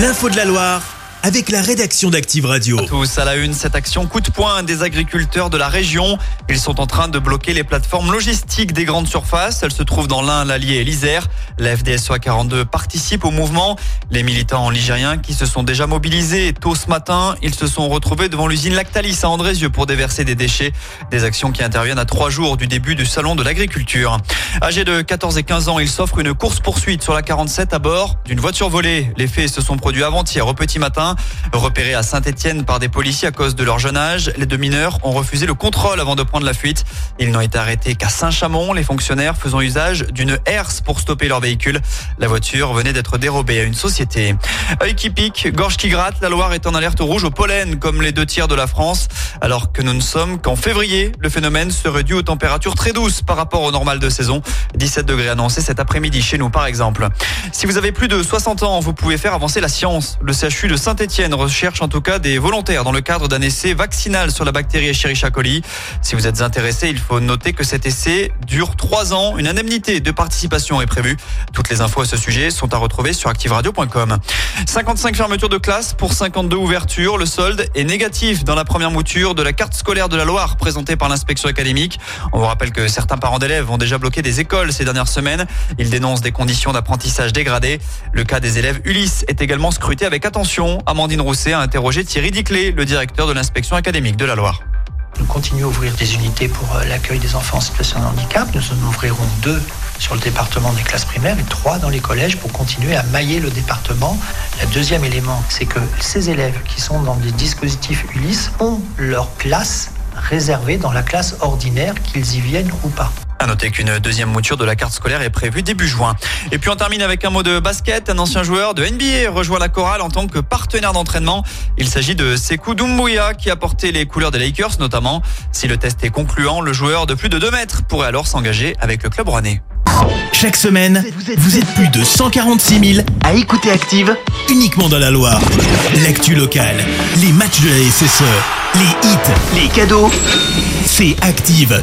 L'info de la Loire avec la rédaction d'Active Radio. Tous à la une, cette action coup de poing des agriculteurs de la région. Ils sont en train de bloquer les plateformes logistiques des grandes surfaces. Elles se trouvent dans l'Ain, l'Allier et l'Isère. La FDSOA 42 participe au mouvement. Les militants ligériens qui se sont déjà mobilisés tôt ce matin, ils se sont retrouvés devant l'usine Lactalis à Andrézieux pour déverser des déchets. Des actions qui interviennent à trois jours du début du salon de l'agriculture. Âgés de 14 et 15 ans, ils s'offrent une course-poursuite sur la 47 à bord d'une voiture volée. Les faits se sont produits avant-hier au petit matin. Repérés à Saint-Etienne par des policiers à cause de leur jeune âge, les deux mineurs ont refusé le contrôle avant de prendre la fuite. Ils n'ont été arrêtés qu'à Saint-Chamond, les fonctionnaires faisant usage d'une herse pour stopper leur véhicule. La voiture venait d'être dérobée à une société. Œil qui pique, gorge qui gratte, la Loire est en alerte rouge au pollen, comme les deux tiers de la France. Alors que nous ne sommes qu'en février, le phénomène serait dû aux températures très douces par rapport au normal de saison. 17 degrés annoncés cet après-midi chez nous, par exemple. Si vous avez plus de 60 ans, vous pouvez faire avancer la science. Le CHU de saint Etienne recherche en tout cas des volontaires dans le cadre d'un essai vaccinal sur la bactérie Escherichia coli. Si vous êtes intéressé, il faut noter que cet essai dure trois ans. Une indemnité de participation est prévue. Toutes les infos à ce sujet sont à retrouver sur activeradio.com. 55 fermetures de classe pour 52 ouvertures. Le solde est négatif dans la première mouture de la carte scolaire de la Loire présentée par l'inspection académique. On vous rappelle que certains parents d'élèves ont déjà bloqué des écoles ces dernières semaines. Ils dénoncent des conditions d'apprentissage dégradées. Le cas des élèves Ulysse est également scruté avec attention. Amandine Rousset a interrogé Thierry Diclé, le directeur de l'inspection académique de la Loire. Nous continuons à ouvrir des unités pour euh, l'accueil des enfants en situation de handicap. Nous en ouvrirons deux sur le département des classes primaires et trois dans les collèges pour continuer à mailler le département. Le deuxième élément, c'est que ces élèves qui sont dans des dispositifs Ulysse ont leur place réservée dans la classe ordinaire, qu'ils y viennent ou pas. À noter qu'une deuxième mouture de la carte scolaire est prévue début juin. Et puis on termine avec un mot de basket. Un ancien joueur de NBA rejoint la chorale en tant que partenaire d'entraînement. Il s'agit de Sekou Doumbouya qui a porté les couleurs des Lakers notamment. Si le test est concluant, le joueur de plus de 2 mètres pourrait alors s'engager avec le club rouennais. Chaque semaine, vous êtes plus de 146 000 à écouter Active uniquement dans la Loire. L'actu locale, les matchs de la SSE, les hits, les cadeaux, c'est Active.